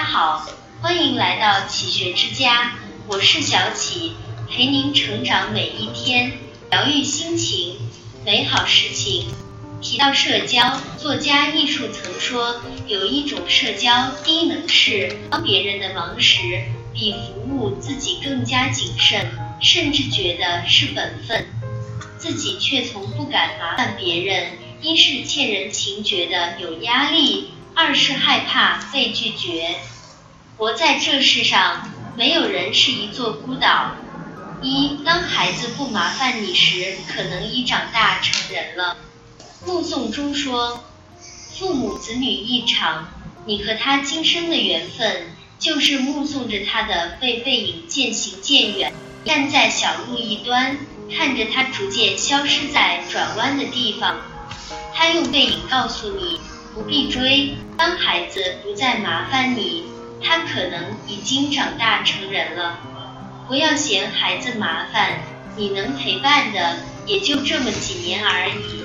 大家好，欢迎来到启学之家，我是小启，陪您成长每一天，疗愈心情，美好事情。提到社交，作家艺术曾说，有一种社交低能是帮别人的忙时，比服务自己更加谨慎，甚至觉得是本分，自己却从不敢麻烦别人。一是欠人情，觉得有压力。二是害怕被拒绝。活在这世上，没有人是一座孤岛。一，当孩子不麻烦你时，可能已长大成人了。目送中说，父母子女一场，你和他今生的缘分，就是目送着他的背背影渐行渐远。站在小路一端，看着他逐渐消失在转弯的地方，他用背影告诉你。不必追。当孩子不再麻烦你，他可能已经长大成人了。不要嫌孩子麻烦，你能陪伴的也就这么几年而已。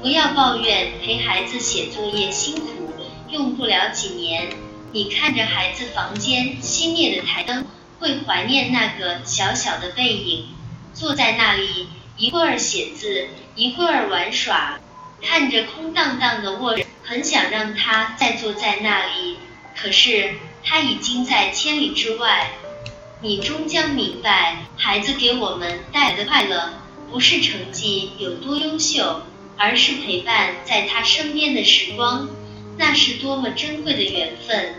不要抱怨陪孩子写作业辛苦，用不了几年。你看着孩子房间熄灭的台灯，会怀念那个小小的背影，坐在那里一会儿写字，一会儿玩耍，看着空荡荡的卧室。很想让他再坐在那里，可是他已经在千里之外。你终将明白，孩子给我们带来的快乐，不是成绩有多优秀，而是陪伴在他身边的时光，那是多么珍贵的缘分。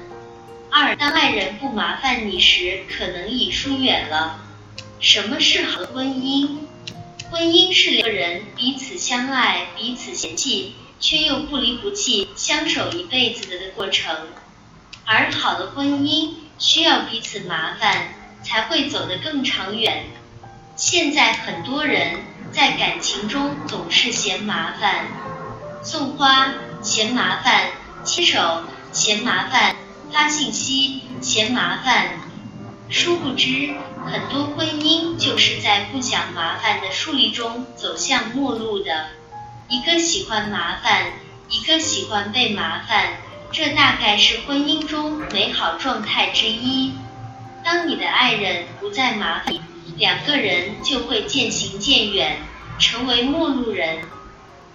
二，当爱人不麻烦你时，可能已疏远了。什么是好婚姻？婚姻是两个人彼此相爱，彼此嫌弃。却又不离不弃、相守一辈子的过程，而好的婚姻需要彼此麻烦，才会走得更长远。现在很多人在感情中总是嫌麻烦，送花嫌麻烦，牵手嫌麻烦，发信息嫌麻烦，殊不知很多婚姻就是在不想麻烦的树立中走向末路的。一个喜欢麻烦，一个喜欢被麻烦，这大概是婚姻中美好状态之一。当你的爱人不再麻烦，两个人就会渐行渐远，成为陌路人。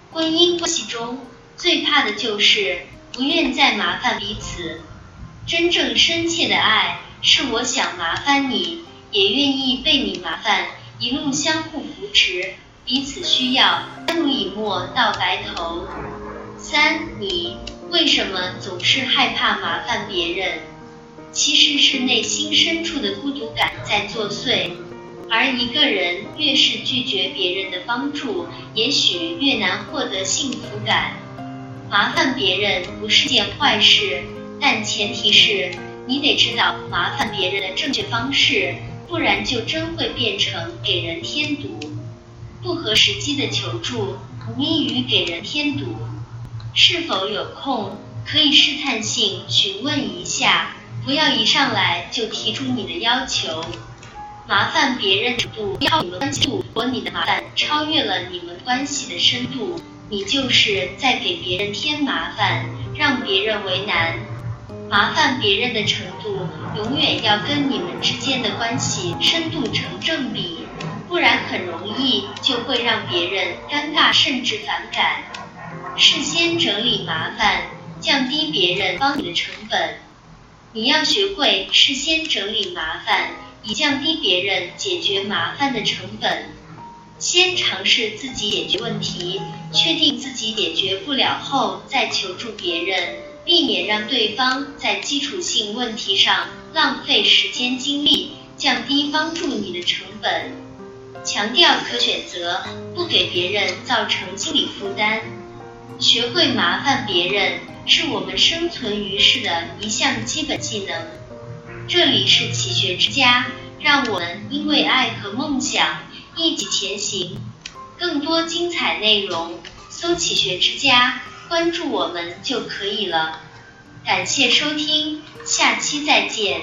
婚姻关系中最怕的就是不愿再麻烦彼此。真正深切的爱，是我想麻烦你，也愿意被你麻烦，一路相互扶持。彼此需要，相濡以沫到白头。三，你为什么总是害怕麻烦别人？其实是内心深处的孤独感在作祟。而一个人越是拒绝别人的帮助，也许越难获得幸福感。麻烦别人不是件坏事，但前提是你得知道麻烦别人的正确方式，不然就真会变成给人添堵。不合时机的求助，无异于给人添堵。是否有空，可以试探性询问一下，不要一上来就提出你的要求。麻烦别人程度超你们关系，如果你的麻烦超越了你们关系的深度，你就是在给别人添麻烦，让别人为难。麻烦别人的程度，永远要跟你们之间的关系深度成正比。不然很容易就会让别人尴尬甚至反感。事先整理麻烦，降低别人帮你的成本。你要学会事先整理麻烦，以降低别人解决麻烦的成本。先尝试自己解决问题，确定自己解决不了后再求助别人，避免让对方在基础性问题上浪费时间精力，降低帮助你的成本。强调可选择，不给别人造成心理负担。学会麻烦别人，是我们生存于世的一项基本技能。这里是启学之家，让我们因为爱和梦想一起前行。更多精彩内容，搜“启学之家”，关注我们就可以了。感谢收听，下期再见。